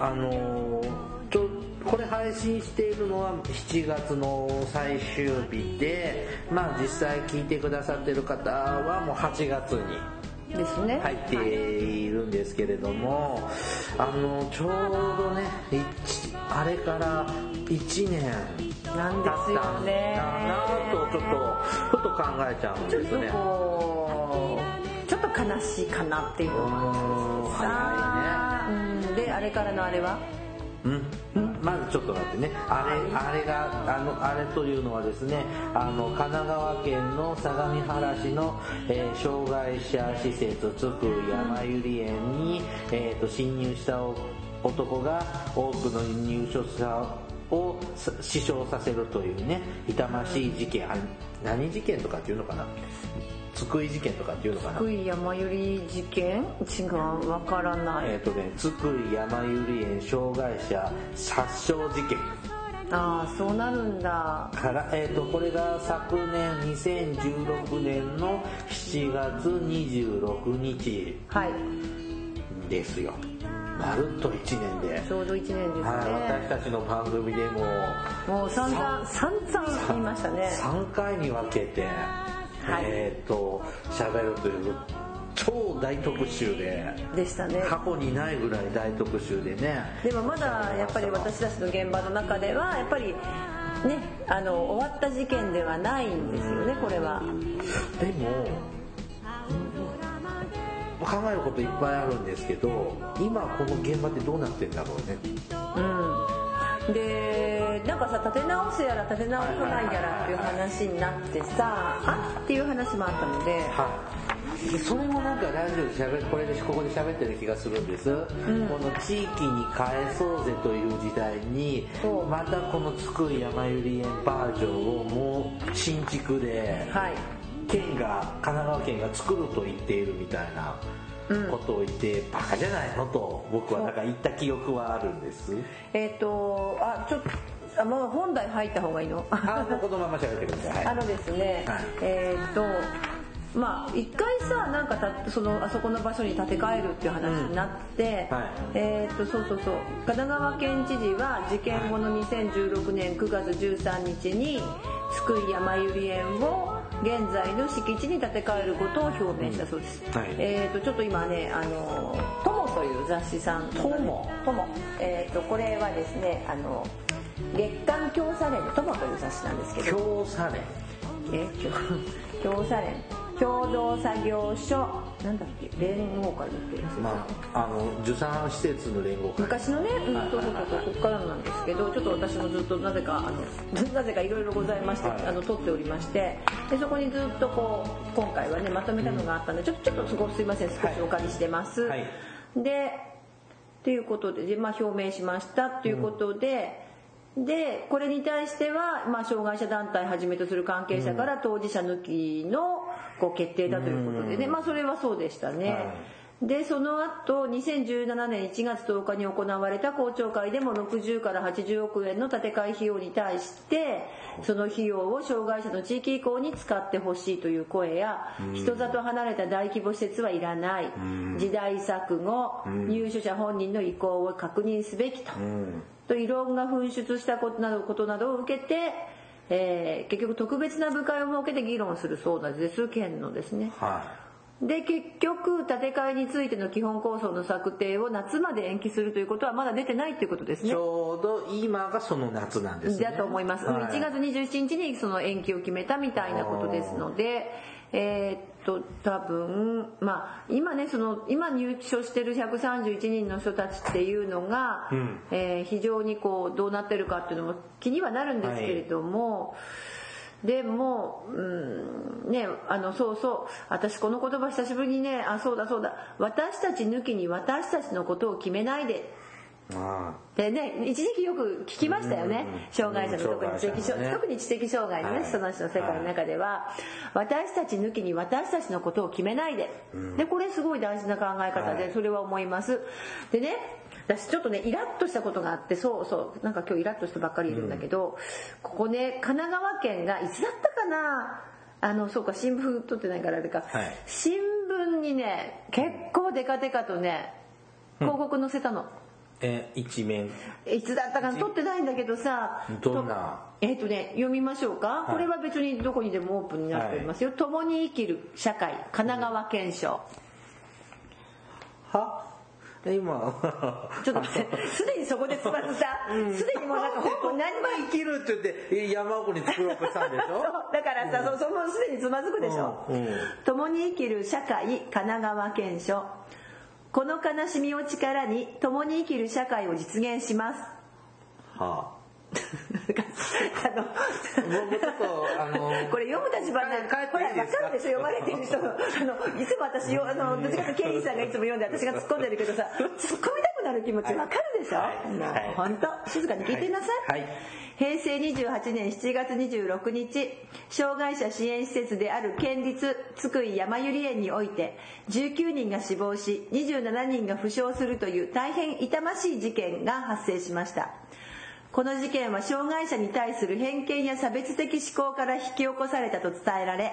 あのーちょこれ配信しているのは7月の最終日で、まあ実際聞いてくださってる方はもう8月にですね。入っているんですけれども、あの、ちょうどね、一あれから1年なんですよね経ったんだなぁとちょっと、ふと考えちゃうんちょっとですね。ちょっと悲しいかなっていうのもあるしさ。うん、で、あれからのあれは？うん、まずちょっと待ってね。あれあれがあのあれというのはですねあの神奈川県の相模原市の、えー障害者施設津久井やまゆり園に、えーと侵入した男が多くの入所者をさ死傷させるというね痛ましい事件あれ何事件とかっていうのかな？津久井事件とかっていうのかな？福井山ゆり事件？違う、わからない。えっ、とね津久井やまゆり園障害者殺傷事件ああ、そうなるんだ。から、えー、とこれが昨年2016年の7月26日はい。ですよまるっと1年で、ちょうど1年ですね。はい、私たちの番組でももう散々、散々言いましたね。3回に分けて、いえっ、と喋るという超大特集ででしたね。過去にないぐらい大特集でねでもまだやっぱり私たちの現場の中ではやっぱりねあの終わった事件ではないんですよねこれはでも考えることいっぱいあるんですけど今この現場ってどうなってんだろうね。うん。でなんかさ立て直すやら立て直さないやらっていう話になってさあっていう話もあったので。はい。でそれもなんかラジオで喋るこれでここで喋ってる気がするんです、この地域に返そうぜという時代にまたこの津久井やまゆり園バージョンをもう新築ではい県が神奈川県が作ると言っているみたいなことを言って、バカじゃないのと僕はなんか言った記憶はあるんです。えっ、とあちょっとあもう本題入った方がいいの。あもうこのまま喋ってください、あのですね、はい。えーっとまあ一回さなんかたそのあそこの場所に建て替えるっていう話になって、うんはい。えーっとそうそうそう。神奈川県知事は事件後の2016年9月13日に津久井やまゆり園を現在の敷地に建て替えることを表明したそうです、はい。えーっとちょっと今ねあの「友」という雑誌さん。友友えーっとこれはですねあの月刊京サレンの「友」という雑誌なんですけど。京サレン。え？共共サ連共同作業所。なんだっけ？連合会だってやつまあ、あの受産施設の連合会。昔のね、うん、そうそうそうここからなんですけどちょっと私もずっとなぜかあのなぜかいろいろございまして、はい。あの撮っておりましてでそこにずっとこう今回はねまとめたのがあったので、ちょっとちょっとそこすいません少しお借りしてます、はい。でっていうことでで、まあ、表明しましたっていうことで、でこれに対しては、まあ、障害者団体はじめとする関係者から当事者抜きのこう決定だということでね、まあ、それはそうでしたね。はい。でその後2017年1月10日に行われた公聴会でも60から80億円の建て替え費用に対してその費用を障害者の地域移行に使ってほしいという声や人里離れた大規模施設はいらない。時代錯誤入所者本人の意向を確認すべきと。うん。と異論が噴出したことなどを受けて、えー結局特別な部会を設けて議論するそうなんです県のですね。はで結局建て替えについての基本構想の策定を夏まで延期するということはまだ出てないっていうことですい、ちね。ょうど今がその夏なんですねだと思います、はい1月27日にその延期を決めたみたいなことですのでえーっと多分まあ今ねその今入所してる131人の人たちっていうのが、ん。えー非常にこうどうなってるかっていうのも気にはなるんですけれども、でも、うん、ね、あの、そうそう、私この言葉久しぶりにね、あ、そうだそうだ、私たち抜きに私たちのことを決めないであでね一時期よく聞きましたよね。うん障害者の特に知的うん障ね。特に知的障害のね、はい。その人の世界の中では、私たち抜きに私たちのことを決めないで、でこれすごい大事な考え方はい。でそれは思います。でね私ちょっとねイラッとしたことがあってそうそうなんか今日イラッとしてばっかりいるんだけど、ここね神奈川県がいつだったかな。あのそうか新聞撮ってないからあれか、はい。新聞にね結構デカデカとね広告載せたの。え一面。いつだったかな？撮ってないんだけどさ。どんな？とえっ、とね読みましょうか、い。これは別にどこにでもオープンになっておりますよ、共に生きる社会。神奈川県賞は？今。ちょっと待って。すでにそこでつまずさすでにもうなんかほぼ何も生きるって言って。え山奥に作ろうとしたんでしょ？そうだからさ、そそもうすでにつまずくでしょ、うんうん。共に生きる社会。神奈川県賞この悲しみを力に共に生きる社会を実現します。はあ。のあもうちょっとあの これ読む立場なん帰ってこれいいですか？分かるでしょ読まれてる人のあのいつも私よあのどっちかとケリーさんがいつも読んで私が突っ込んでるけどさ突っ込みたくなる気持ち分かるでしょ、はい。もうはい本当？静かに聞いてなさい、はい平成28年7月26日障害者支援施設である県立津久井山百合園において19人が死亡し27人が負傷するという大変痛ましい事件が発生しました。この事件は障害者に対する偏見や差別的思考から引き起こされたと伝えられ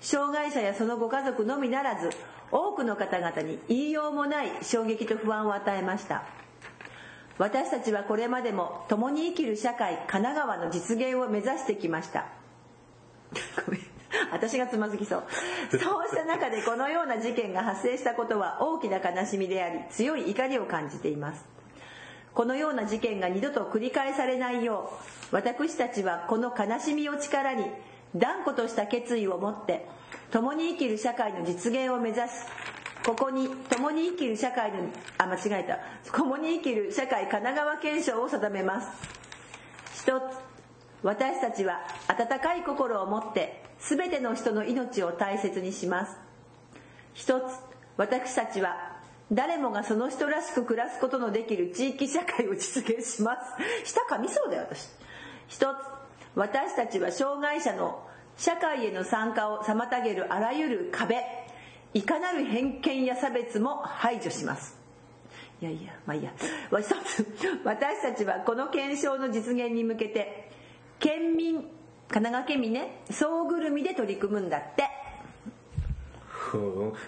障害者やそのご家族のみならず多くの方々に言いようもない衝撃と不安を与えました。私たちはこれまでも共に生きる社会神奈川の実現を目指してきました。ごめん。私がつまずきそう。そうした中でこのような事件が発生したことは大きな悲しみであり強い怒りを感じています。このような事件が二度と繰り返されないよう私たちはこの悲しみを力に断固とした決意を持って共に生きる社会の実現を目指すここに共に生きる社会のあ間違えた。共に生きる社会神奈川憲章を定めます。一つ私たちは温かい心を持って全ての人の命を大切にします。一つ私たちは誰もがその人らしく暮らすことのできる地域社会を実現します。舌噛みそうだよ私。一つ私たちは障害者の社会への参加を妨げるあらゆる壁。いかなる偏見や差別も排除します。いやいやまあいいや。一つ私たちはこの検証の実現に向けて県民神奈川県民ね総ぐるみで取り組むんだって。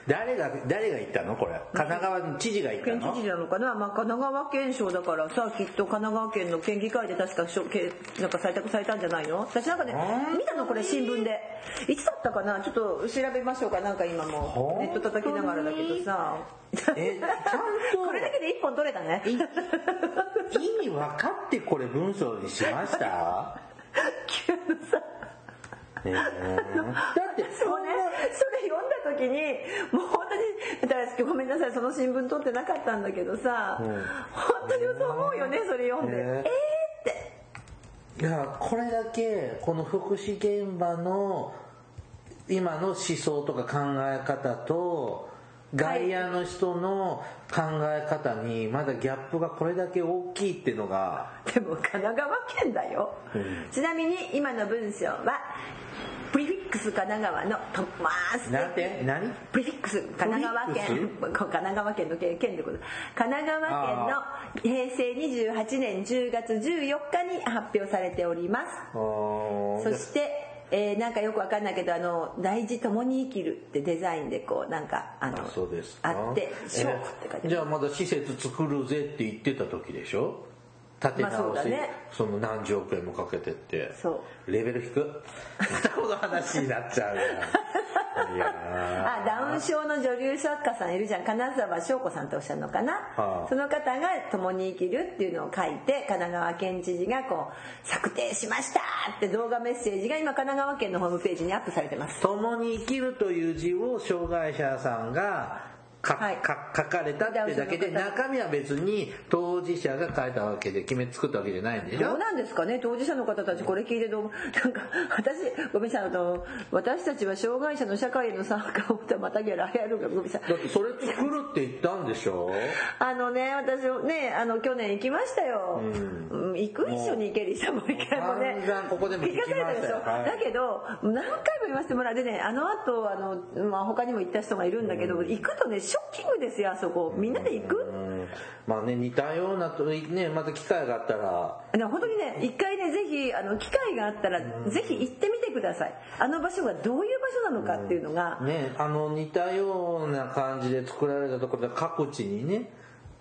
誰が誰が言ったのこれ？神奈川の知事が言ったの？県知事なのかな、まあ、神奈川県賞だからさきっと神奈川県の県議会で確かなんか採択されたんじゃないの？私なんかね見たのこれ新聞で。いつだったかな？ちょっと調べましょうか。なんか今も。ネット叩きながらだけどさ。えちゃんと これだけで一本取れたね。意味分かってこれ文章にしました？急のさだってそうね、それ読んだ時にもう本当にだからごめんなさいその新聞取ってなかったんだけどさ、うん本当にそう思うよねそれ読んで、ね。えーって。いやこれだけこの福祉現場の今の思想とか考え方と外野の人の考え方にまだギャップがこれだけ大きいっていうのがでも神奈川県だよ、うん。ちなみに今の文章はプリフィックス神奈川のとまあ素敵なんて？何？プリフィックス神奈川県。神奈川県の県県でこと。神奈川県の平成28年10月14日に発表されております。そして、えーなんかよくわかんないけどあの大事共に生きるってデザインでこうなんかあのあそうですか。あって「え勝負」って書いてじゃあまだ施設作るぜって言ってた時でしょ？建て直し、だね。その何十億円もかけてって。そう。レベル低くまたこの話になっちゃうあダウン症の女流作家さんいるじゃん。金沢翔子さんっておっしゃるのかな、はあ。その方が「共に生きる」っていうのを書いて神奈川県知事がこう策定しましたって動画メッセージが今神奈川県のホームページにアップされてます。共に生きるという字を障害者さんがか、はい。か書かれたってだけで中身は別に当事者が書いたわけで決め作ったわけじゃないんでしょ？どうなんですかね？当事者の方たちこれ聞いてどう なんか私ごめんなさいあの私たちは障害者の社会への参加をまたぎゃらやるがごめんなさいだってそれ作るって言ったんでしょ？あのね私ねあの去年行きましたよ、うん。行く一緒に行けるさもう一回もね。ここでも聞きましたでしょ、はい。だけど何回も言わせてもらってねあの後あのまあ他にも行った人がいるんだけど、行くとねショッキングですよあそこ。みんなで行く、うん。まあね似たようなとねまた機会があったら。でも本当にね一回ねぜひあの機会があったらぜひ行ってみてください。あの場所がどういう場所なのかっていうのが、ねあの似たような感じで作られたところで各地にね、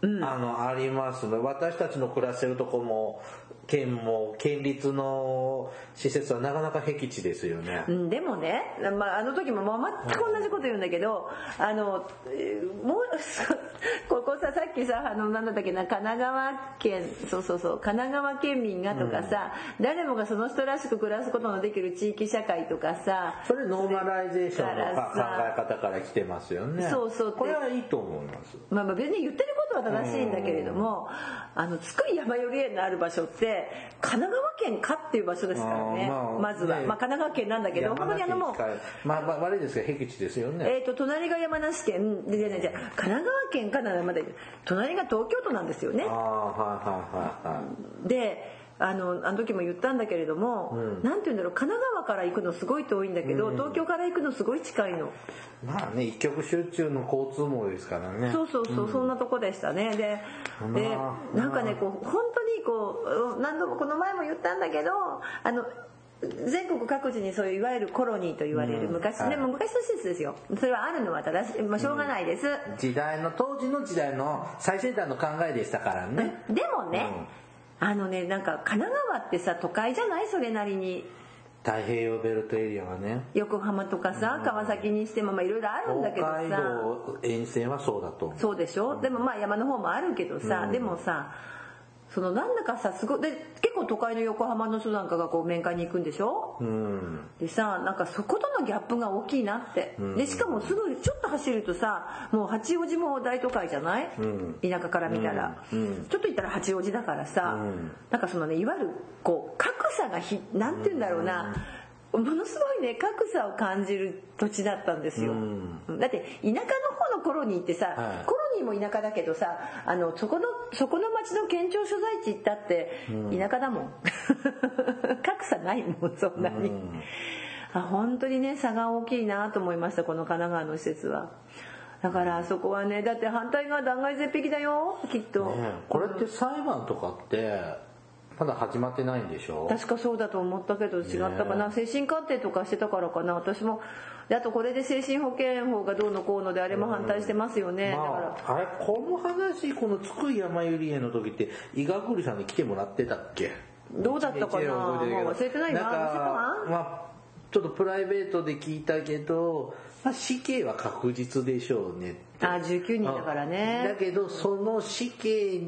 あのあります私たちの暮らしてるとこも県も県立の施設はなかなか僻地ですよね、うんでもね、まあ、あの時もまあ全く同じこと言うんだけどあのえーもう ここささっきさあのなんだっけな神奈川県そうそうそう神奈川県民がとかさ、誰もがその人らしく暮らすことのできる地域社会とかさそれノーマライゼーションのか考え方から来てますよね。そうそう。これはいいと思います。まあ、まあ別に言ってることは正しいんだけれども、あの津久井やまゆり園のある場所って神奈川県かっていう場所ですからねまずは、ね。まあ、神奈川県なんだけど本当にあのもうまあまあ悪いですけど僻地ですよね、えー、と隣が山梨県でじゃあじゃあ神奈川県かなまだ隣が東京都なんですよね。ああはいはいはいはい。であのあの時も言ったんだけれども、なんて言うんだろう神奈川から行くのすごい遠いんだけど、東京から行くのすごい近いの。まあね一極集中の交通網ですからね。そうそうそう、そんなとこでしたね。ででまあ。なんかねこう本当にこう何度もこの前も言ったんだけどあの全国各地にそういういわゆるコロニーと言われる、うん。昔はい。でも昔の施設ですよ。それはあるのは正しい、まあ、しょうがないです、時代の当時の時代の最先端の考えでしたからね、でもね、あのねなんか神奈川ってさ都会じゃない？それなりに。太平洋ベルトエリアはね。横浜とかさ川崎にしてもまあいろいろあるんだけど北海さ道沿線はそうだとそうでしょ？でもまあ山の方もあるけどさ、でもさそのなんだかさすごいで結構都会の横浜の人なんかがこう面会に行くんでしょ？うん。でさなんかそことのギャップが大きいなって。でしかもすぐちょっと走るとさもう八王子も大都会じゃない、ん。田舎から見たら、うん。ちょっと行ったら八王子だからさ、うん。なんかそのねいわゆるこう格差がひなんて言うんだろうな、ものすごいね格差を感じる土地だったんですよ、うん。だって田舎の方のコロニーってさ、はい。コロニーも田舎だけどさあのそこのそこの町の県庁所在地行ったって田舎だもん、格差ないもんそんなに、うん。あ本当にね差が大きいなと思いましたこの神奈川の施設は。だからあそこはねだって反対側断崖絶壁だよきっと、ねこれって裁判とかってまだ始まってないんでしょ？確かそうだと思ったけど違ったかな、精神鑑定とかしてたからかな。私もであとこれで精神保健法がどうのこうのであれも反対してますよね、だから。まあ、あれこの話この津久井やまゆり園の時って伊賀栗さんに来てもらってたっけ？どうだったかな？忘れてないな。なまあちょっとプライベートで聞いたけど、まあ、死刑は確実でしょうねあ19人だからだねけどその死刑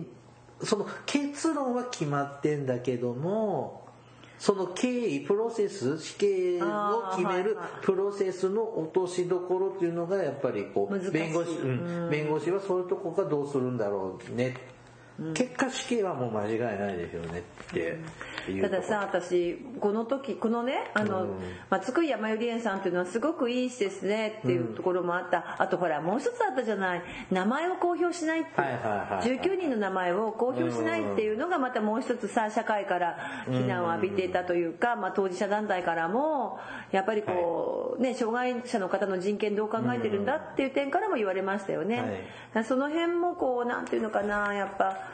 その結論は決まってんだけどもその経緯プロセス死刑を決めるプロセスの落としどころっていうのがやっぱりこう弁護士、うん弁護士はそうい。うとこがどうするんだろうね、結果死刑はもう間違いないでしょうねってたださ私この時このねあの、うん。まあ、津久井やまゆり園さんっていうのはすごくいい施設ねっていうところもあった、あとほらもう一つあったじゃない。名前を公表しないっていう、はいはいはいはい。19人の名前を公表しないっていうのがまたもう一つさ社会から非難を浴びていたというか、まあ、当事者団体からもやっぱりこう、ね障害者の方の人権どう考えてるんだっていう点からも言われましたよね、その辺もこうなんていうのかなやっぱ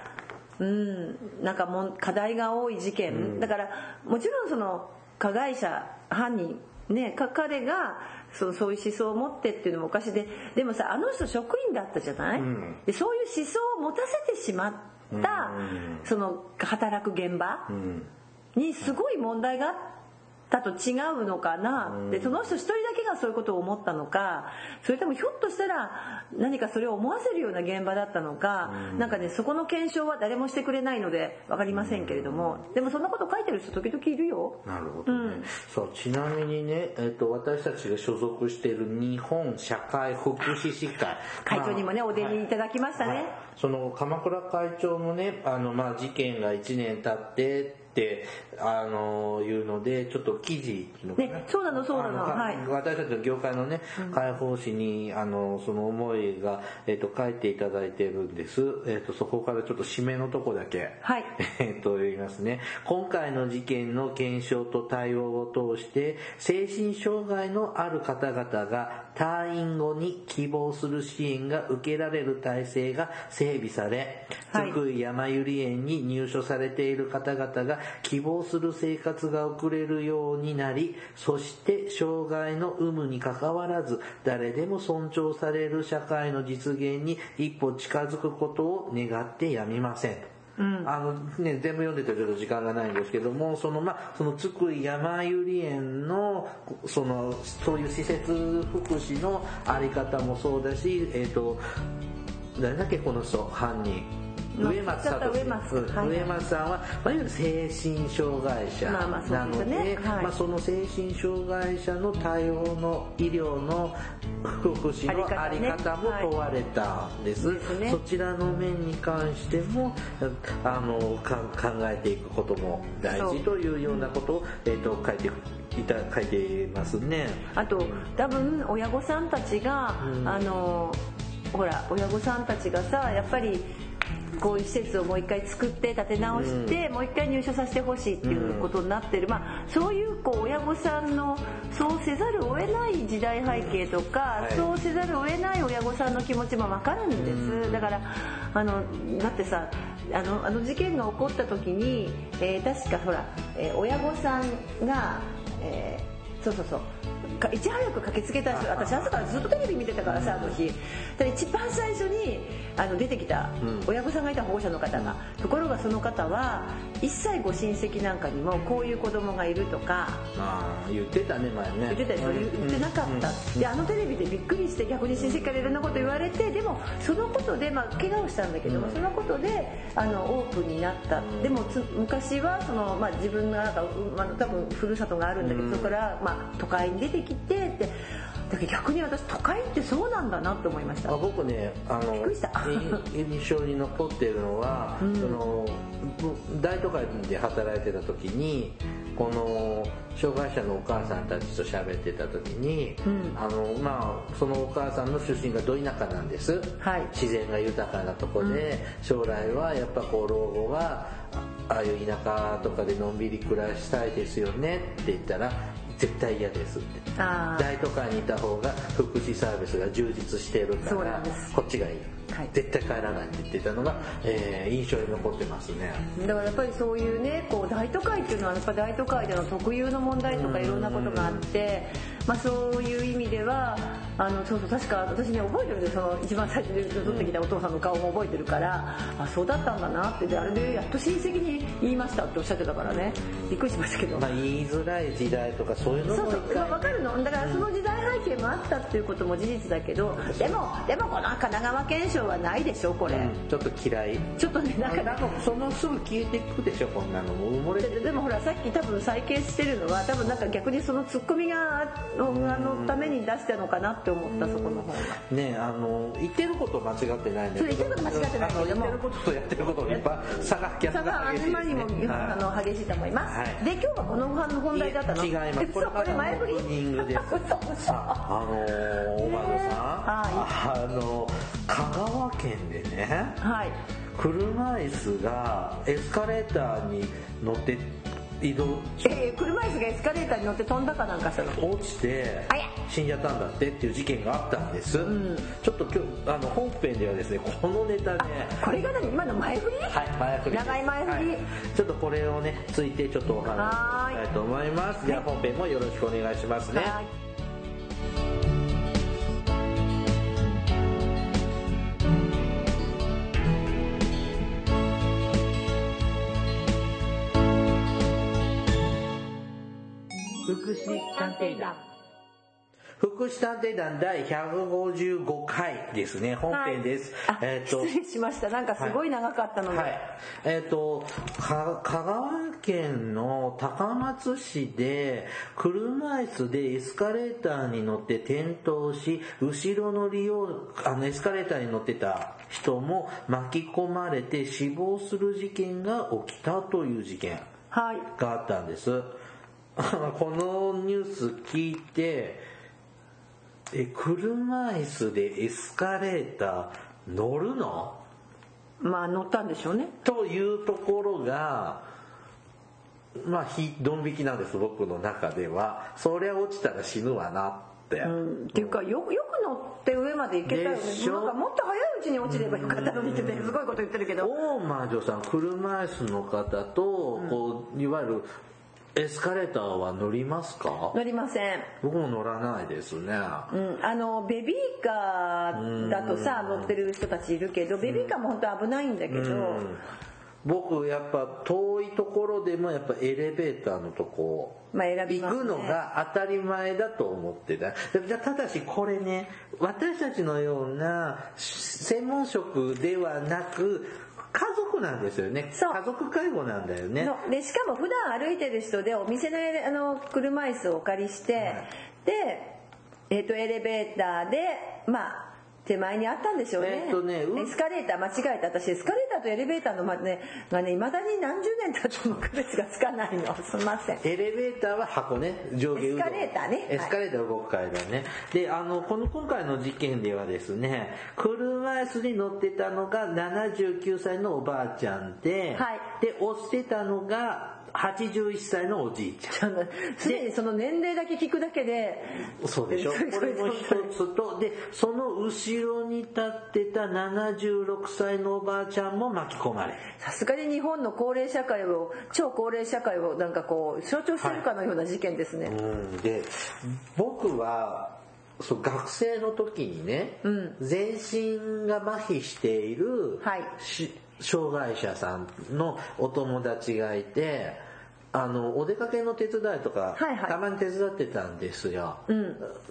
うん、なんかもう課題が多い事件、だからもちろんその加害者犯人ねか彼がそのそういう思想を持ってっていうのもおかしいででもさあの人職員だったじゃない、ん。でそういう思想を持たせてしまった、その働く現場うん。にすごい問題があったと違うのかな？ってその人一人だけがそういうことを思ったのか？それともひょっとしたら何かそれを思わせるような現場だったのか？なんかねそこの検証は誰もしてくれないので分かりませんけれども。でもそんなこと書いてる人時々いるよ。なるほどね、そうちなみにね、えっと私たちが所属している日本社会福祉士会。会長にもね、まあお出にいただきましたね。はい。その鎌倉会長もねあの、まあ、事件が1年経ってってあのいうのでちょっと記事のねそうなのそうなの。あはい。私たちの業界のね解放誌にあのその思いが、えっと書いていただいてるんです、えっとそこからちょっと締めのとこだけ、はい。えっと言いますね。今回の事件の検証と対応を通して精神障害のある方々が退院後に希望する支援が受けられる体制が整備され、はい津久井やまゆり園に入所されている方々が希望する生活が送れるようになり、そして障害の有無にかかわらず、誰でも尊重される社会の実現に一歩近づくことを願ってやみません。うんあのね、全部読んでてちょっと時間がないんですけども、そのまあ、その津久井やまゆり園の、その、そういう施設福祉のあり方もそうだし、えっ、と、誰だっけこの人、犯人。まあ上松聡上松うん。はい上松さんは、まあ、いわゆる精神障害者なのでまあ、その精神障害者の対応の医療の福祉のあり方も問われたんです,、ね。そちらの面に関してもあのか考えていくことも大事というようなことを、えー、と書いていた書いていますね。あと多分親御さんたちが、うん。あのほら親御さんたちがさやっぱりこういう施設をもう一回作って建て直して、もう一回入所させてほしいっていうことになってる、まあ、そういうこう親御さんのそうせざるを得ない時代背景とか、はい。そうせざるを得ない親御さんの気持ちも分かるんです、だからあのだってさあのあの事件が起こった時に、えー確かほら、えー親御さんが、えーそうそうそう。かいち早く駆けつけた人私朝からずっとテレビ見てたからさあの日。で一番最初にあの出てきたうん。親御さんがいた保護者の方が。ところがその方は一切ご親戚なんかにもこういう子供がいるとか。あー言ってたね前ね。言ってたでしょ言ってなかったであのテレビでびっくりして逆に親戚からいろんなこと言われてでもそのことでまあ怪我をしたんだけどもそのことであのオープンになった。でもつ昔はそのまあ自分がなんかうまあ多分ふるさとがあるんだけどそこからまあ都会に出てきてってだけど逆に私都会ってそうなんだなって思いました。あ僕ねあのびっくりした。い 印象に残ってるのは、その大都会で働いてた時にこの障害者のお母さんたちと喋ってた時に、うん。あのまあそのお母さんの出身がど田舎なんです、はい。自然が豊かなとこで、将来はやっぱこう老後はあああいう田舎とかでのんびり暮らしたいですよねって言ったら絶対嫌ですって。大都会にいた方が福祉サービスが充実してるからこっちがいい、はい。絶対帰らないって言ってたのが、えー印象に残ってますね。だからやっぱりそういうねこう大都会っていうのはやっぱ大都会での特有の問題とかいろんなことがあって、まあ、そういう意味ではあのそうそう確か私ね覚えてるんですよ。その一番最初に撮ってきたお父さんの顔も覚えてるからあそうだったんだなって。であれでやっと親戚に言いましたっておっしゃってたからね。びっくりしましたけど。まあ、言いづらい時代とかそういうのそうそう。も一回。分かるの。だからその時代背景もあったっていうことも事実だけどでもでもこの神奈川県賞はないでしょこれ、うん。ちょっと嫌い。ちょっとねなんかなんかそのすぐ消えていくでしょこんなの。もう埋もれてででもほらさっき多分再建してるのは多分なんか逆にそのツッコミがあのあのために出したのかなって思ったそこの方が。ねあの言ってること間違ってないんだけど。言ってること間違ってないけど言ってることとやってることのやっぱ差がギャッ差プががあんまりにも、激しいですね。あの激しいと思います、はい。で今日はこの本題だったの。違います。えそうこれ前振り。あ あのー、大窓さん、はあの香川県でねはい。車椅子がエスカレーターに乗って移動。えー車椅子がエスカレーターに乗って飛んだかなんかしたの？落ちて死んじゃったんだってっていう事件があったんです、ちょっと今日あの本編ではですねこのネタねこれが何？今の前振り？はい、前振り長い前振り。はい。ちょっとこれをねついてちょっとお話ししたいと思います。じゃあ本編もよろしくお願いしますね。はい祉探偵団。福祉探偵団第155回ですね。本編です、あえっ、と失礼しました。なんかすごい長かったので、はい。えっ、と、か香川県の高松市で、車椅子でエスカレーターに乗って転倒し、後ろの利用、あの、エスカレーターに乗ってた人も巻き込まれて死亡する事件が起きたという事件はい。があったんです。このニュース聞いて、え、車椅子でエスカレーター乗るの？まあ乗ったんでしょうね。というところが、まあ、ひ、ドン引きなんです、僕の中では。そりゃ落ちたら死ぬわなって。うん。っていうかよよく乗って上まで行けたよね。なんかもっと早いうちに落ちればよかったのにってねすごいこと言ってるけど。大魔女さん、車椅子の方と、こう、いわゆる、エスカレーターは乗りますか？乗りません。僕も乗らないですね。うん、あのベビーカーだとさ乗ってる人たちいるけどベビーカーも本当危ないんだけど、うん。僕やっぱ遠いところでもやっぱエレベーターのとこまあ選びね。行くのが当たり前だと思ってたじゃあただしこれね私たちのような専門職ではなく家族なんですよね。そう。家族介護なんだよね。のでしかも普段歩いてる人でお店のあの車椅子をお借りして、で、えっとエレベーターでまあ手前にあったんでしょうね,、えっとねうん？エスカレーター間違えた。私エスカレーターとエレベーターのまねがねいまだに何十年経っても区別がつかないの。すみません。エレベーターは箱ね上下運動。エスカレーターね。エスカレーター動く階段ね、であのこの今回の事件ではですね車椅子に乗ってたのが79歳のおばあちゃんで、はい。で押してたのが81歳のおじいちゃん。すでにその年齢だけ聞くだけでそうでしょ。これも一つとでその後ろに立ってた76歳のおばあちゃんも巻き込まれ。さすがに日本の高齢社会を超高齢社会をなんかこう象徴してるかのような事件ですね、うん、で僕はそう学生の時にね、うん。全身が麻痺している、はい。し障害者さんのお友達がいてあのお出かけの手伝いとか、はいはい。たまに手伝ってたんですよ、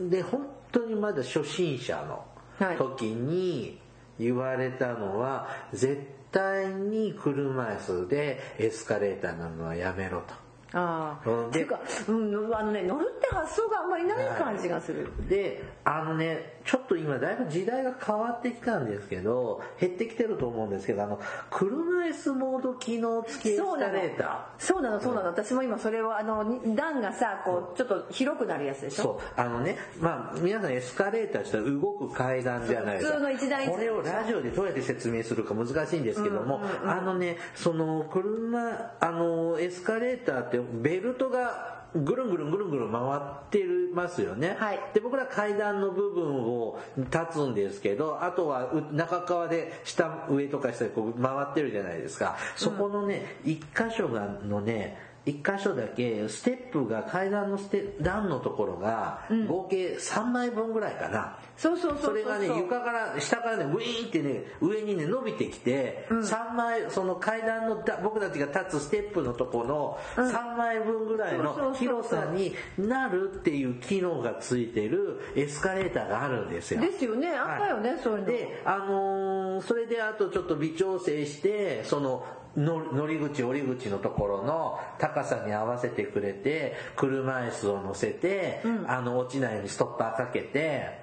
で本当にまだ初心者のはい。時に言われたのは、絶対に車椅子でエスカレーターなのはやめろと。ああ、ていうか、うん、あのね乗るって発想があんまりない感じがする、であのねちょっと今だいぶ時代が変わってきたんですけど減ってきてると思うんですけどあの車椅子モード機能付きエスカレータそうなのそうなの、私も今それをあの段がさこうちょっと広くなるやつでーしょ？そう。あのねまあ皆さんエスカレーターしたら動く階段じゃないですか。普通の一段一段これをラジオでどうやって説明するか難しいんですけども、あのねその車あのエスカレーターってベルトがぐるんぐるんぐるんぐるん回ってますよね、はい。で僕ら階段の部分を立つんですけどあとはう中側で下上とか下でこう回ってるじゃないですか。そこのね一箇所がのね一箇所だけステップが階段のステ段のところが合計3枚分ぐらいかな、そうそうそうそれがね床から下からねウィーンってね上にね伸びてきて、3枚その階段のだ僕たちが立つステップのとこの3枚分ぐらいのそうそうそう広さになるっていう機能がついてるエスカレーターがあるんですよ。ですよね。あったよね、そういうの。で、あのーそれであとちょっと微調整してそのの乗り口降り口のところの高さに合わせてくれて車椅子を乗せて、あの落ちないようにストッパーかけて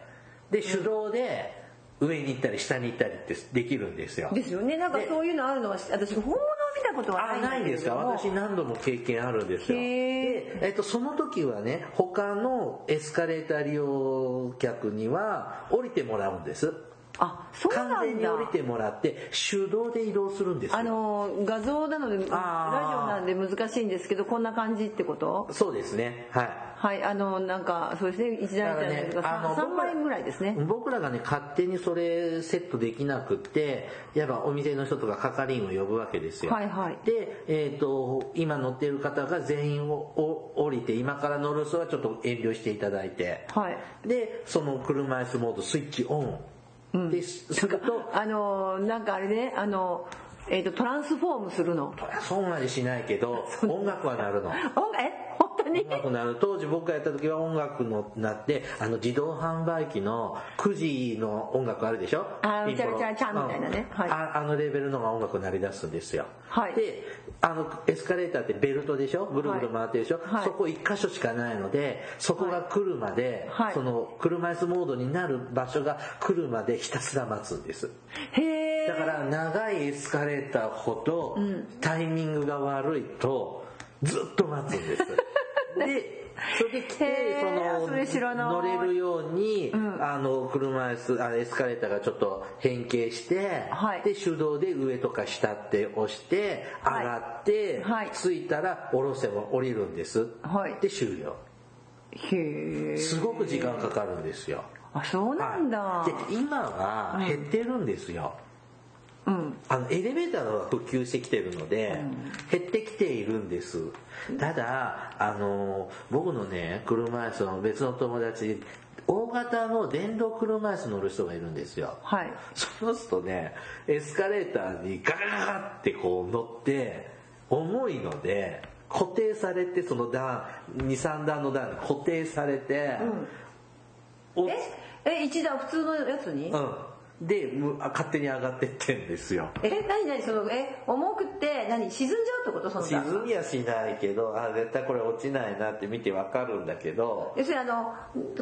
で手動で上に行ったり下に行ったりってできるんですよ。ですよねなんかでそういうのあるのは私本物を見たことはないあ、んですか私何度も経験あるんですよ。えっと、その時はね、他のエスカレーター利用客には降りてもらうんです。あそう完全に降りてもらって手動で移動するんですよ。あの画像なのでラジオなんで難しいんですけどこんな感じってこと？そうですね。はい。はいあのなんかそうですね。一台一台のだからねあの3枚ぐらいですね。僕らがね勝手にそれセットできなくってやっぱお店の人とか係員を呼ぶわけですよ。はいはい。で、えー、と今乗ってる方が全員をお降りて今から乗る人はちょっと遠慮していただいて。はい。でその車椅子モードスイッチオンです。するとあのなんかあれねあのえっ、とトランスフォームするの。そうまでしないけど音楽は鳴るの。音え 本当に？に音楽なる当時僕がやった時は音楽のなってあの自動販売機の9時の音楽あるでしょ？あーピンポロ。チャラチャラチャンみたいなね。うん。はい。ああのレベルのが音楽鳴り出すんですよ、はい。であのエスカレーターってベルトでしょ？ぐるぐる回ってるでしょ、はい。そこ1箇所しかないのでそこが来るまで、はい。その車椅子モードになる場所が来るまでひたすら待つんです。へえだから長いエスカレーターほどタイミングが悪いとずっと待つんです。で、それで来てその乗れるように、あの車椅子あエスカレーターがちょっと変形して、はい。で手動で上とか下って押してはい。上がって、はい。着いたら下ろせば降りるんです。はい。で終了。へえすごく時間かかるんですよ。あそうなんだ、はい。で今は減ってるんですよ。うん。あのエレベーターが普及してきてるので、減ってきているんです。ただあの僕のね車椅子の別の友達大型の電動車椅子乗る人がいるんですよ。はい。その人ねエスカレーターにガガガガってこう乗って重いので固定されてその段23段の段に固定されて、おえ？え一段普通のやつに、うんでむあ勝手に上がってってんですよ。え何何そのえ重くって何沈んじゃうってこと？その段沈みはしないけどあ絶対これ落ちないなって見てわかるんだけど。要するにあの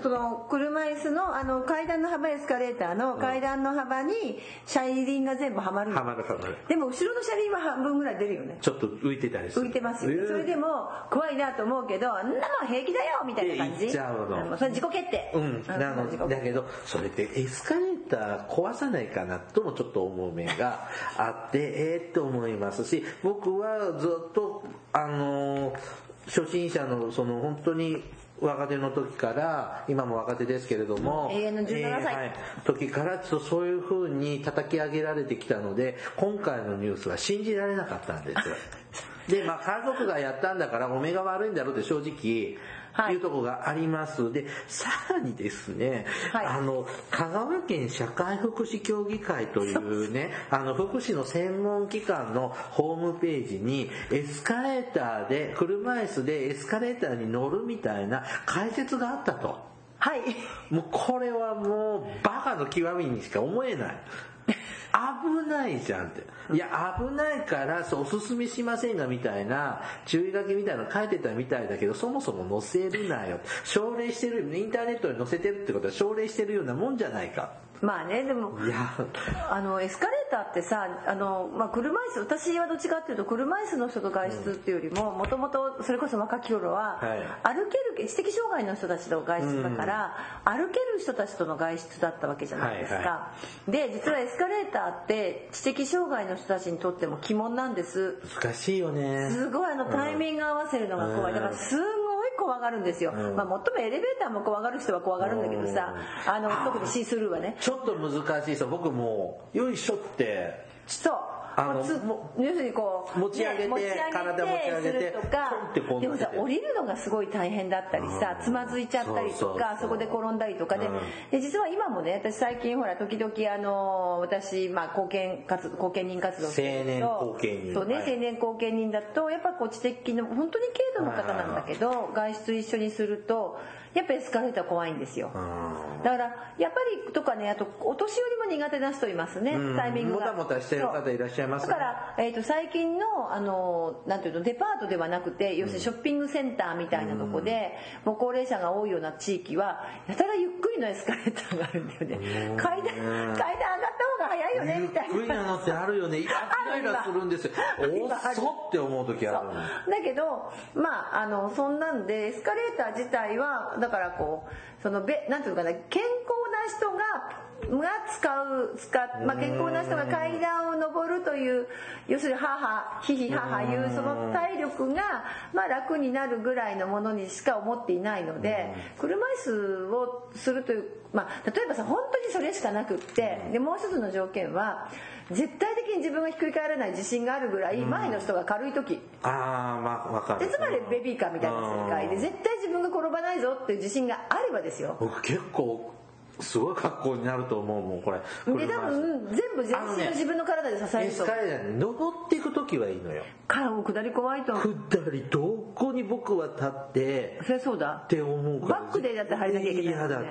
その車椅子のあの階段の幅エスカレーターの階段の幅に車輪が全部はまるの。はまるはまる。でも後ろの車輪は半分ぐらい出るよね。ちょっと浮いてたりする。浮いてますよ、うんそれでも怖いなと思うけどあんなもん平気だよみたいな感じ。で言っちゃうの。それ自己決定。うん、なのだけどそれってエスカレーター壊さないかなともちょっと思う面があって ええと思いますし僕はずっとあの初心者のその本当に若手の時から今も若手ですけれども永遠の17歳。はい、時からそういう風に叩き上げられてきたので今回のニュースは信じられなかったんです。よ でまあ家族がやったんだからお目が悪いんだろうって正直はいいうとこがあります。で、さらにですね、はいあの、香川県社会福祉協議会というね、あの、福祉の専門機関のホームページに、エスカレーターで、車椅子でエスカレーターに乗るみたいな解説があったと。はいもうこれはもうバカの極みにしか思えない。危ないじゃんって。いや、危ないからそうおすすめしませんがみたいな注意書きみたいなの書いてたみたいだけど、そもそも載せるなよ。奨励してる、インターネットに載せてるってことは奨励してるようなもんじゃないか。まあねでも。いや、あのエスカレーターってさあの、まあ、車椅子私はどっちかっていうと車椅子の人と外出っていうよりももともとそれこそ若き頃は、はい。歩ける知的障害の人たちと外出だから、歩ける人たちとの外出だったわけじゃないですか、はいはで実はエスカレーターって知的障害の人たちにとっても鬼門なんです。難しいよね。すごいあのタイミング合わせるのが怖いだからすごい怖がるんですよ、うん。まあ、もっともエレベーターも怖がる人は怖がるんだけどさあの特にシースルーはね。ちょっと難しい。ですよ。僕もう、よいしょって、そうあのもうつも要するにこう持ち上げてね持ち上げて体持ち上げてとかでもさ降りるのがすごい大変だったりさう。んつまずいちゃったりとかそこで転んだりとか。でうん。で実は今もね私最近ほら時々あの私まあ貢献活貢献人活動してると青年貢献人。そうねはい。青年貢献人だとやっぱこう知的の本当に軽度の方なんだけど外出一緒にするとやっぱエスカレーター怖いんですよ。うんだからやっぱりとかねあとお年寄りも苦手な人いますねうんタイミングが。もたもたしてる方いらっしゃいますね。だから、えー、と最近のあのなんていうのデパートではなくて要するにショッピングセンターみたいなとこで、もう高齢者が多いような地域はやたらゆっくりのエスカレーターがあるんだよね。階段階段上がった方が早いよねゆみたいっくりなのってあるよね。イライラするんですよ。ある今おって思う時あるの。だけどまああのそんなんでエスカレーター自体はだからこうそのべなんていうのかな健康な人がが使う使っ、まあ、健康な人が階段を上るという要するに母ひひ母いうその体力が、まあ、楽になるぐらいのものにしか思っていないので車椅子をするという、まあ、例えばさ本当にそれしかなくってでもう一つの条件は絶対的に自分がひっくり返らない自信があるぐらい前の人が軽い時。ああ、まあ、わかる。でつまりベビーカーみたいな世界でうん絶対自分が転ばないぞっていう自信があればですよ僕結構、すごい格好になると思うもんこれ。で多分全部全身の自分の体で支えるとエスカレーターに登っていく時はいいのよ。からも下り怖いと。思う下りどこに僕は立ってそりゃそうだ。って思うから。バックでだって入らなきゃいけないね嫌だ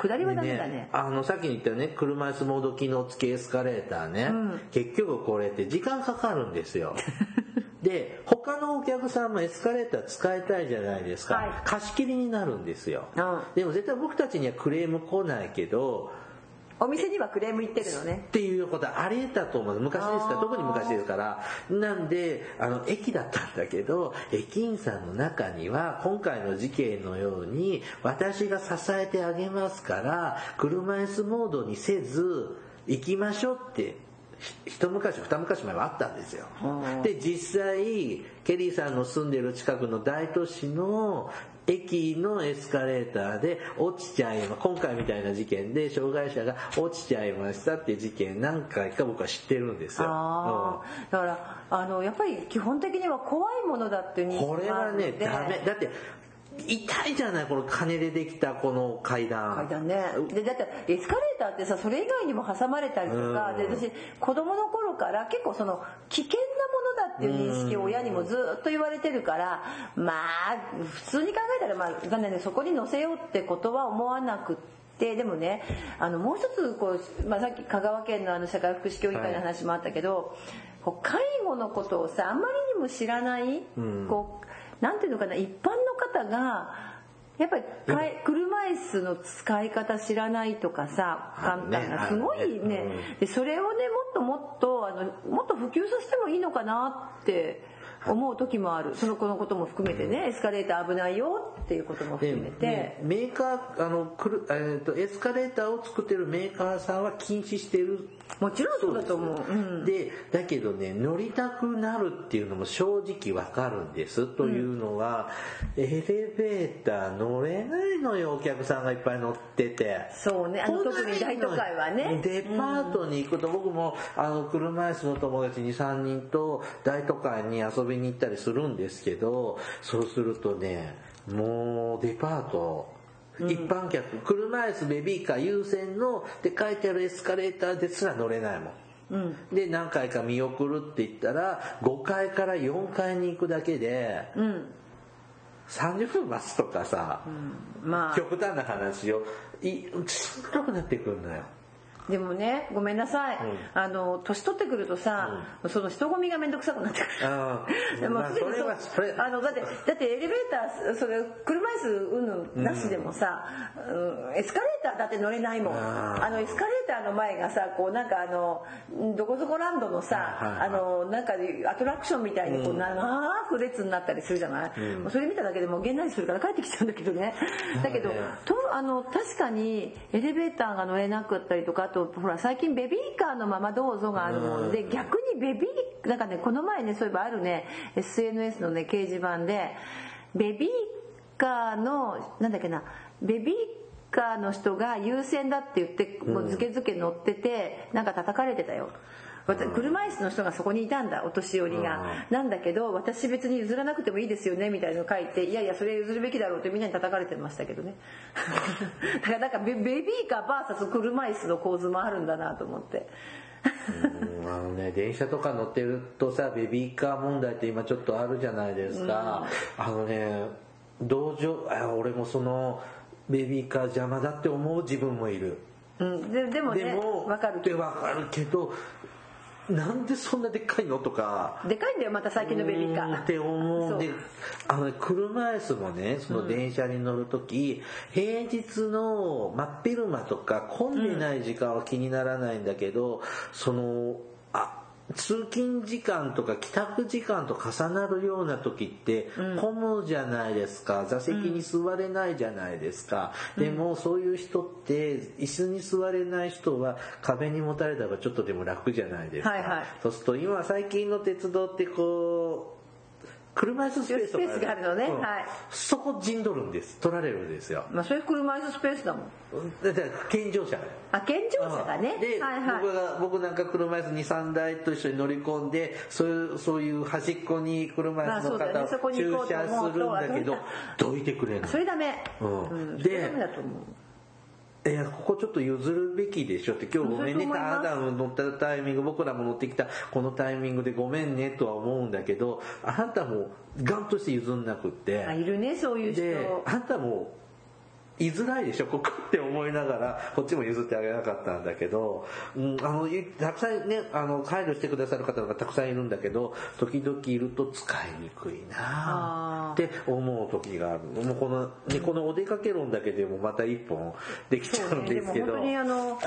下りはダメだね。であのさっき言ったね車椅子モード機能付きエスカレーターね、結局これって時間かかるんですよ で他のお客さんもエスカレーター使いたいじゃないですか、はい。貸し切りになるんですよ、うんでも絶対僕たちにはクレーム来ないけどお店にはクレーム言ってるのね。っていうことはあり得たと思う昔ですか。ら特に昔ですから。なんであの駅だったんだけど駅員さんの中には今回の事件のように私が支えてあげますから車椅子モードにせず行きましょうってひ一昔二昔前はあったんですよ。うん。で実際ケリーさんの住んでる近くの大都市の駅のエスカレーターで落ちちゃいま今回みたいな事件で障害者が落ちちゃいましたっていう事件何回か僕は知ってるんですよ、ああだからあのやっぱり基本的には怖いものだって認うんこれはねダメ。だって痛いじゃないこの金でできたこの階段。階段ね。でだってエスカレーターってさそれ以外にも挟まれたりとか、うん。で私子供の頃から結構その危険なものだっていう認識を親にもずっと言われてるからまあ普通に考えたらまあ残念でそこに乗せようってことは思わなくってでもねあのもう一つこう、まあ、さっき香川県のあの社会福祉協議会の話もあったけど、こう介護のことをさあんまりにも知らない、うん。こうなんていうのかな一般の方がやっぱり車椅子の使い方知らないとかさ簡単なすごいね。でそれをねもっともっとあのもっと普及させてもいいのかなって思う時もある。その子のことも含めてねエスカレーター危ないよっていうこともで含めて。ねメーカーあのくる、えー、とエスカレーターを作ってるメーカーさんは禁止してる。もちろんそうだと思う。うん。でだけどね乗りたくなるっていうのも正直わかるんです。というのは、エレベーター乗れないのよお客さんがいっぱい乗ってて。そうね。あの特に大都会はね。デパートに行くと僕もあの車椅子の友達23人と大都会に遊びに行ったりするんですけどそうするとねもうデパート一般客車椅子ベビーカー優先のって書いてあるエスカレーターですら乗れないもん。うん。で何回か見送るって言ったら5階から4階に行くだけでうん。30分待つとかさ、まあ。極端な話をいしんどくなってくるのよでもねごめんなさい、ん。あの年取ってくるとさ、その人混みが面倒くさくなってくる。ああ でもまあのだってだってエレベーターそれ車椅子うんぬん。なしでもさ、うんエスカレーターだって乗れないもん。あのエスカレーターの前がさこうなんかあのどこそこランドのさ、はいはいはい。あのなんかアトラクションみたいにこう長く列になったりするじゃない、もうそれ見ただけでもうげんなりするから帰ってきちゃうんだけどね。だけど、ねとあの確かにエレベーターが乗れなかったりとかあとほら最近ベビーカーのままどうぞがあるもんで逆にベビーなんかねこの前ねそういえばあるね SNS のね掲示板でベビーカーのなんだっけなベビーカーの人が優先だって言ってもうずけずけ乗っててなんか叩かれてたよ車椅子の人がそこにいたんだお年寄りが。なんだけど私別に譲らなくてもいいですよねみたいなの書いていやいやそれ譲るべきだろうってみんなに叩かれてましたけどね。だからなんかベベビーカー VS 車椅子の構図もあるんだなと思って。うんあのね電車とか乗ってるとさベビーカー問題って今ちょっとあるじゃないですか、あのね同情あ俺もそのベビーカー邪魔だって思う自分もいる。うん、ででもねでもわかるでわかるけどなんでそんなでっかいの？とか。でかいんだよまた最近のベビーカー。って思うんで。あのね車椅子もねその電車に乗る時、平日の真っ昼間とか混んでない時間は気にならないんだけど、そのあ通勤時間とか帰宅時間と重なるような時って混むじゃないですか。座席に座れないじゃないですか、でもそういう人って椅子に座れない人は壁にもたれた方がちょっとでも楽じゃないですか、はいはい。そうすると今最近の鉄道ってこう車椅子スペースとかスペースがあるのね。うん。はい。そこ陣取るんです。取られるんですよ。まあそれ車椅子スペースだもん。だから健常者があ健常者がね。で、はいはい。僕が僕なんか車椅子23台と一緒に乗り込んでそういうそういう端っこに車椅子の方を駐車するんだけどどいてくれるの。それダメ、うん。うん、でいや、ここちょっと譲るべきでしょって、今日ごめんね、そう思いますアダム乗ったタイミング、僕らも乗ってきたこのタイミングでごめんねとは思うんだけど、あなたもガンとして譲んなくって、あいるねそういう人。で、あんたも居づらいでしょ、ここって思いながら、こっちも譲ってあげなかったんだけど、うん、あの、いたくさんね、あの、配慮してくださる方がたくさんいるんだけど、時々いると使いにくいなあって思う時がある。もうこの、ね、このお出かけ論だけでもまた一本できちゃうんですけど、ね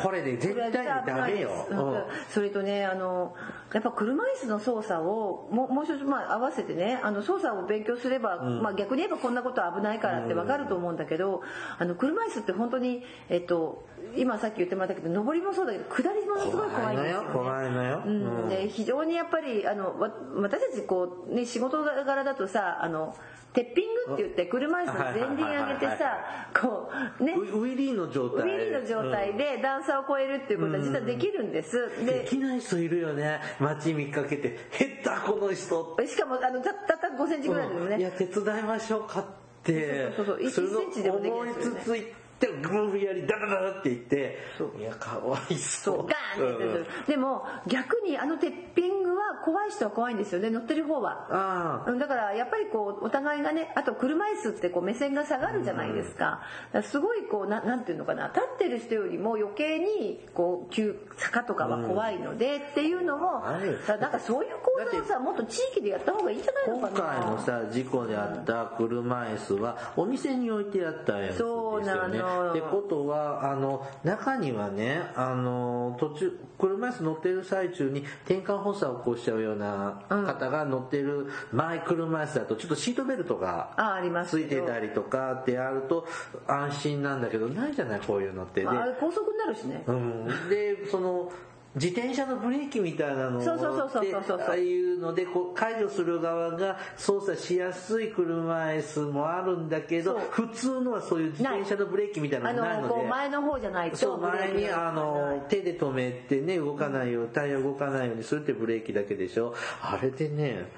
これね、絶対にダメよ。うんそれとねあのやっぱ車椅子の操作をもうもう一つまあ合わせてねあの操作を勉強すれば、まあ、逆に言えばこんなことは危ないからってわかると思うんだけど、あの車椅子って本当にえっと今さっき言ってもらったけど上りもそうだけど下りものすごい怖いんですよ、ね、怖いのよ。うん。うん。で非常にやっぱりあのわ私たちこう、ね、仕事柄だとさあのテッピングって言って車椅子の前輪上げてさこうね。ウウィリーの状態。ウィリーの状態で段差を超えるっていうことは実はできるんです。でできない人いるよね。街見かけて、へったこの人。しかもあのたたった5センチぐらいですよね。いや手伝いましょうかって。そうそうそうそれの1センチでもできる思いつつ行って無理やりダダダダって言っていやかわいそう。ガーンってやってる。でも逆にあのテッピングは怖い人は怖いんですよね乗ってる方は。だからやっぱりこうお互いがねあと車椅子ってこう目線が下がるじゃないですか,、すごいこうななんていうのかな立ってる人よりも余計にこう急坂とかは怖いのでっていうのも、ある。だからそういう講座をさもっと地域でやった方がいいんじゃないの今かな。回のさ事故であった車椅子はお店に置いてあったやつですそうなよね。のってことはあの中にはねあの途中車椅子乗ってる最中に転換発作を起こしちゃうような方が乗ってるマイ車椅子だとちょっとシートベルトがあありますついてたりとかってあると安心なんだけどないじゃないこういうのって。高速になるしね、うん、でその自転車のブレーキみたいなのをああいうのでこう解除する側が操作しやすい車椅子もあるんだけど普通のはそういう自転車のブレーキみたいなあのがないので。前の方じゃないとそう前にあの手で止めてね動かないようタイヤ動かないようにするってブレーキだけでしょ。あれでね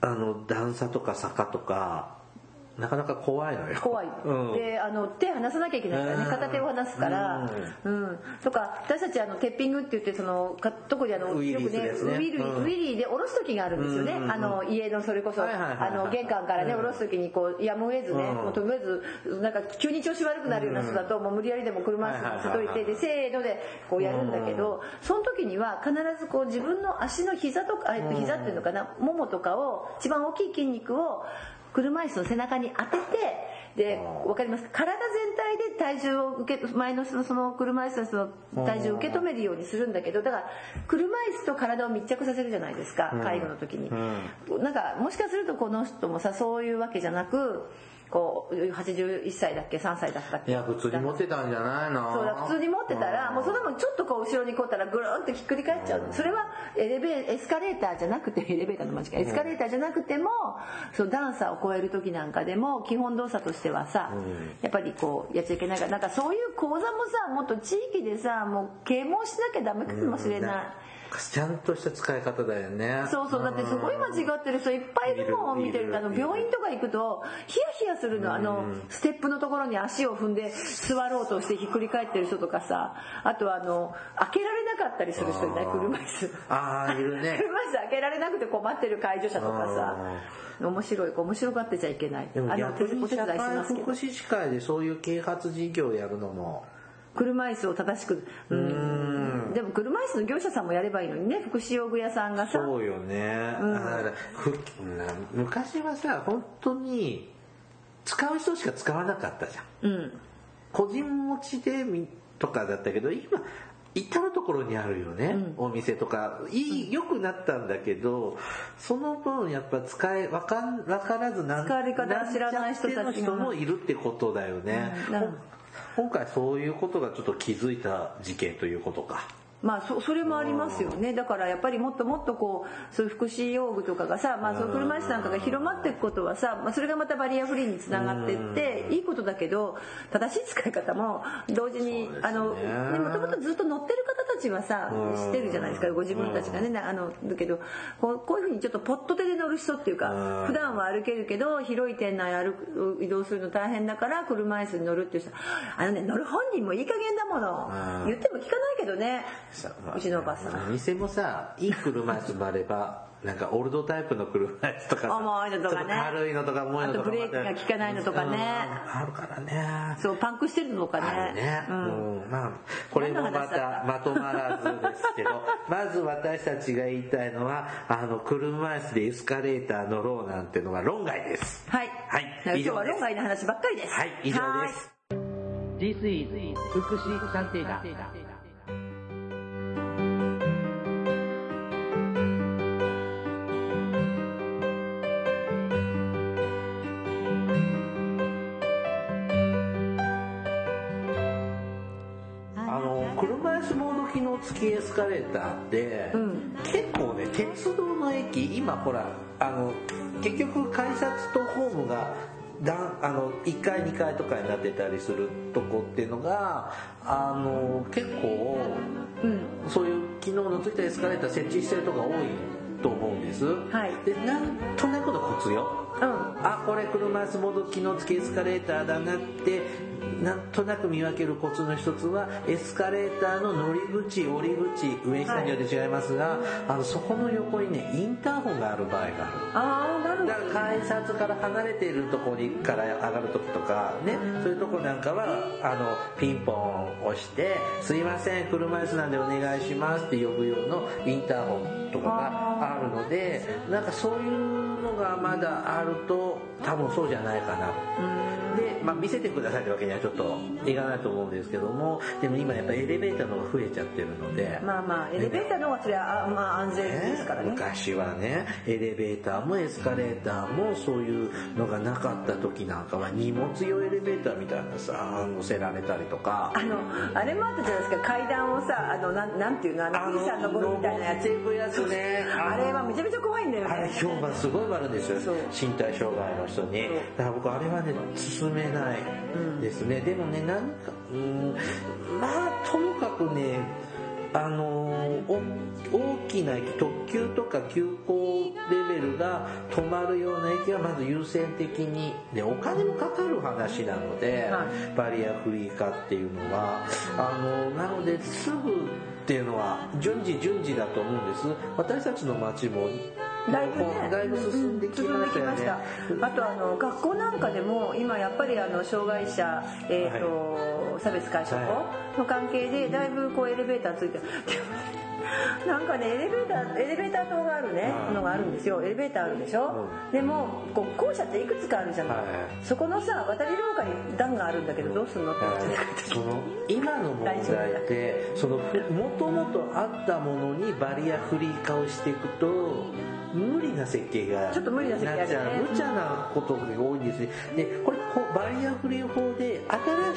あの段差とか坂とかなかなか怖いのよ。怖い、うん。であの手離さなきゃいけないからね。うん。片手を離すから、うん。とか私たちあのテッピングって言ってそのか特にあのウィリーよくねウィリーうん。ウィリーで下ろす時があるんですよね、うんあの家のそれこそ、あの玄関からねうん。下ろす時にこうやむを得ずね、うん。もうとりあえずなんか急に調子悪くなるような人だと、もう無理やりでも車椅子にといて、でせーのでこうやるんだけど、その時には必ずこう自分の足の膝とかあえっと膝っていうのかなももとかを一番大きい筋肉を車椅子の背中に当ててでわかります？か体全体で体重を受け前の人のその車椅子の体重を受け止めるようにするんだけどだから車椅子と体を密着させるじゃないですか介護の時に、なんかもしかするとこの人もさそういうわけじゃなくこう81歳だっけ3歳だったっけ。いや普通に持ってたんじゃないの？そうだ普通に持ってたらもうそれでもちょっとこう後ろにこうたらぐるんってひっくり返っちゃう。それはエレベエスカレーターじゃなくてエレベーターの間違いエスカレーターじゃなくてもその段差を超える時なんかでも基本動作としてはさやっぱりこうやっちゃいけないからなんかそういう講座もさもっと地域でさもう啓蒙しなきゃダメかもしれない。ちゃんとした使い方だよね。そうそうだってすごい間違ってる人いっぱいいるもんいる見てるあの病院とか行くとヒヤヒヤするの。あのステップのところに足を踏んで座ろうとしてひっくり返ってる人とかさあとあの開けられなかったりする人いない？車椅子。ああいるね。車椅子開けられなくて困ってる介助者とかさ面白い面白がってちゃいけない。でもあの逆にお手伝いし社会福祉士会でそういう啓発事業をやるのも。車椅子を正しくうんでも車椅子の業者さんもやればいいのにね福祉用具屋さんがさ。そうよね、だから昔はさ本当に使う人しか使わなかったじゃん。うん。個人持ちでみとかだったけど今至る所にあるよね、お店とか。いい良くなったんだけどその分やっぱ使いわかんわからずなん使われ方知らない人たちもいるってことだよね、うん。今回そういうことがちょっと気づいた事件ということかまあそそれもありますよね。だからやっぱりもっともっとこうそういう福祉用具とかがさ、まあ、その車椅子なんかが広まっていくことはさ、まあ、それがまたバリアフリーにつながっていっていいことだけど正しい使い方も同時にあのもともとずっと乗ってる方たちはさ知ってるじゃないですかご自分たちがねあのだけどこうこういうふうにちょっとポット手で乗る人っていうか普段は歩けるけど広い店内歩く移動するの大変だから車椅子に乗るっていう人あのね乗る本人もいい加減だもの。言っても聞かないけどねうちのおばさん。店もさいい車椅子もあれば なんかオールドタイプの車椅子とかさ重いのとかね。軽いのとか重いのとかあとブレーキが効かないのとかね。うんあるからね。そうパンクしてるのとかね。あるね、うん。まあこれもまたまとまらずですけど まず私たちが言いたいのはあの車椅子でエスカレーター乗ろうなんてのは論外です。はい、はい。今日以上です。は論外の話ばっかりです。はい。以上はい。です This is 福祉探偵団エスカレーターって、結構ね鉄道の駅今ほらあの結局改札とホームがだんあの1階2階とかになってたりするとこっていうのがあの結構、そういう機能のついたエスカレーター設置してるとこが多いと思うんです、はい。でなんとなくのコツよ。うんあこれ車椅子モード機能付きエスカレーターだなってなんとなく見分けるコツの一つはエスカレーターの乗り口降り口上下によって違いますが、あのそこの横にねインターホンがある場合があるああなるほだどから改札から離れているところにから上がる時とかねそういうとこなんかはあのピンポンを押して「すいません車椅子なんでお願いします」って呼ぶ用のインターホンとかがあるのでなんかそういうのがまだあると多分そうじゃないかな。で、まあ、見せてくださいってわけにはちょっといかないと思うんですけども。でも今やっぱエレベーターの方が増えちゃってるので。まあまあエレベーターの方がそれはあまあ安全ですからね。昔はねエレベーターもエスカレーターもそういうのがなかった時なんかは荷物用エレベーターみたいなさ乗せられたりとか。あのあれもあったじゃないですか。階段をさあのなんなんていうのあの P さん登るみたいなやつ。やつね。あれはめちゃめちゃ怖いんだよあれね評判すごい悪いんですよ。身体障害の人に。だから僕あれはね進めないですね、でもねなんかうんまあともかくねあのお大きな駅特急とか急行レベルが止まるような駅はまず優先的にでお金もかかる話なので、はバリアフリー化っていうのはあのなのですぐっていうのは順次順次だと思うんです。私たちの町もだいぶねだいぶ進んできました。よね、したあとあの学校なんかでも今やっぱりあの障害者、えーと差別解消は法の関係でだいぶこうエレベーターついてる なんかねエレベーターエレベーター塔があるねはい。のがあるんですよ。エレベーターあるでしょ、でもこう校舎っていくつかあるじゃない、はい。そこのさ渡り廊下に段があるんだけどどうすんのって。言ってその今の問題ってそのもともとあったものにバリアフリー化をしていくと無理な設計がちょっと無理な設計あるね。っちゃう無茶なことが多いんですね。でこれこうバリアフリー法で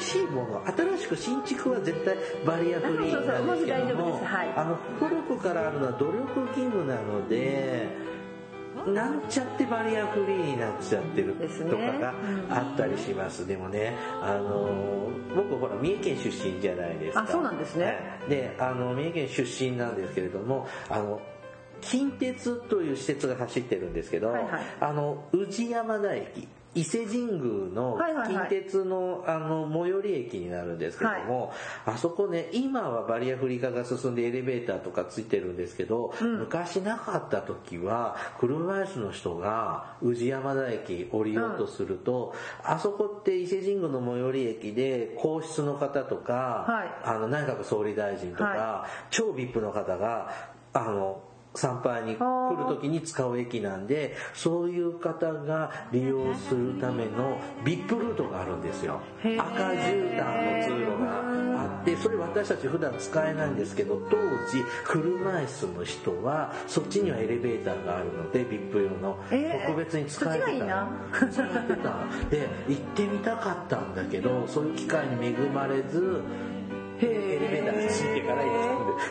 新しいもの新しく新築は絶対バリアフリーなんですけどもはい。あの古くからあるのは努力義務なのでなんちゃってバリアフリーになっちゃってるとかがあったりします。でもね、あの僕ほら三重県出身じゃないですか。あそうなんですね。はい。で、あの三重県出身なんですけれども、あの近鉄という施設が走ってるんですけど、はいはい。あの宇治山田駅。伊勢神宮の近鉄のあの最寄り駅になるんですけども、あそこね今はバリアフリー化が進んでエレベーターとかついてるんですけど、昔なかった時は車椅子の人が宇治山田駅降りようとすると、あそこって伊勢神宮の最寄り駅で皇室の方とか、はい。あの内閣総理大臣とか、は超 VIP の方があの参拝に来る時に使う駅なんでそういう方が利用するための VIP ルートがあるんですよ。赤絨毯の通路があってそれ私たち普段使えないんですけど当時車椅子の人はそっちにはエレベーターがあるので VIP 用の。えー特別に使えてた使えてた。で行ってみたかったんだけどそういう機会に恵まれずエレベーターてから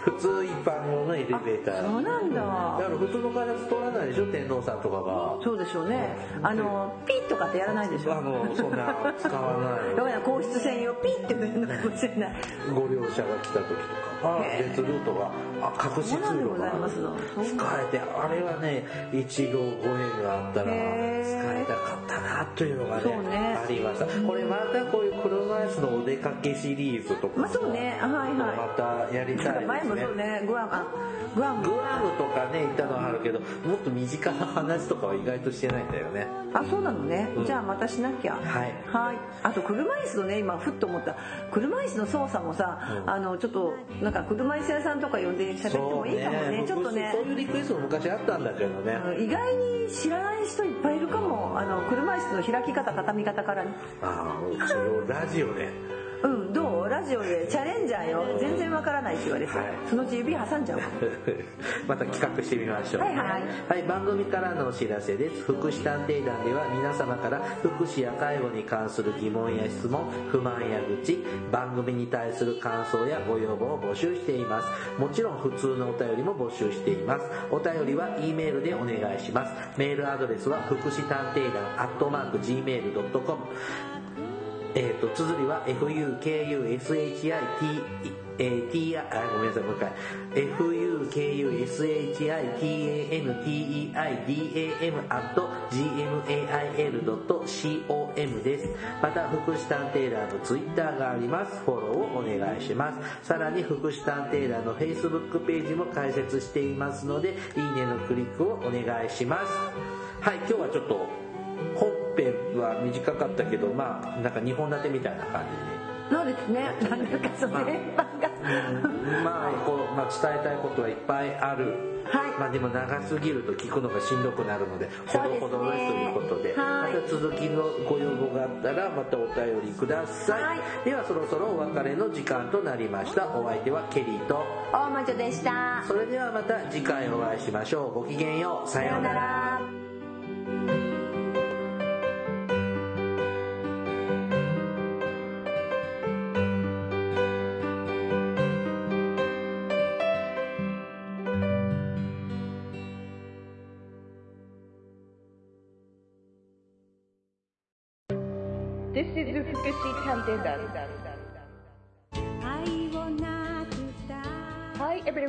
普通一般用のエレベーター。そうなんだ。だから普通のガラス通らないでしょ天皇さんとかが。そうでしょうね。あのピッとかってやらないでしょ。あのそんな使わない。だから皇室専用ピッてやるのかもしれないご両者が来た時とか。あ別ルートがあ隠し通路がざいます。の使えてあれはね一度ご縁があったら使えたかったなというのがねありましたこれまたこういう車椅子のお出かけシリーズとかもまあそうねはいはい。またやりたいね。前もそうね。グアムあグアム。グアムとかね行ったのはあるけどもっと身近な話とかは意外としてないんだよね。あそうなのね、うん。じゃあまたしなきゃ。はい。はい。あと車椅子のね今ふっと思った。車椅子の操作もさ、うん。あのちょっとなんか車椅子屋さんとか呼んで喋ってもいいかもね。ちょっとね。そういうリクエストも昔あったんだけどね、うん意外に知らない人いっぱいいるかもあの車椅子の開き方畳み方からねああそれをラジオでうんどう？ラジオでチャレンジャーよ。全然わからないって言われて、はい。そのうち指挟んじゃう。わ また企画してみましょう。はいはい。はい番組からのお知らせです。福祉探偵団では皆様から福祉や介護に関する疑問や質問不満や愚痴番組に対する感想やご要望を募集しています。もちろん普通のお便りも募集しています。お便りは E メールでお願いします。メールアドレスは福祉探偵団アットマーク Gmail.com えー、と綴りは FUKUSHIT えー T あごめんなさいもう一回。FUKUSHITANTEIDAM at gmail.com です。また福祉探偵団のツイッターがあります。フォローをお願いします。さらに福祉探偵団の Facebook ページも開設していますのでいいねのクリックをお願いします。はい今日はちょっと本編は短かったけどまあなんか2本立てみたいな感そうですね。なんだかその連番が、じでまあこう、まあ、伝えたいことはいっぱいある。はい。まあでも長すぎると聞くのがしんどくなるのでほどほどにということで。はい。また続きのご要望があったらまたお便りください、はい。ではそろそろお別れの時間となりました。お相手はケリーと。大魔女でした。それではまた次回お会いしましょう。ごきげんよう。さようなら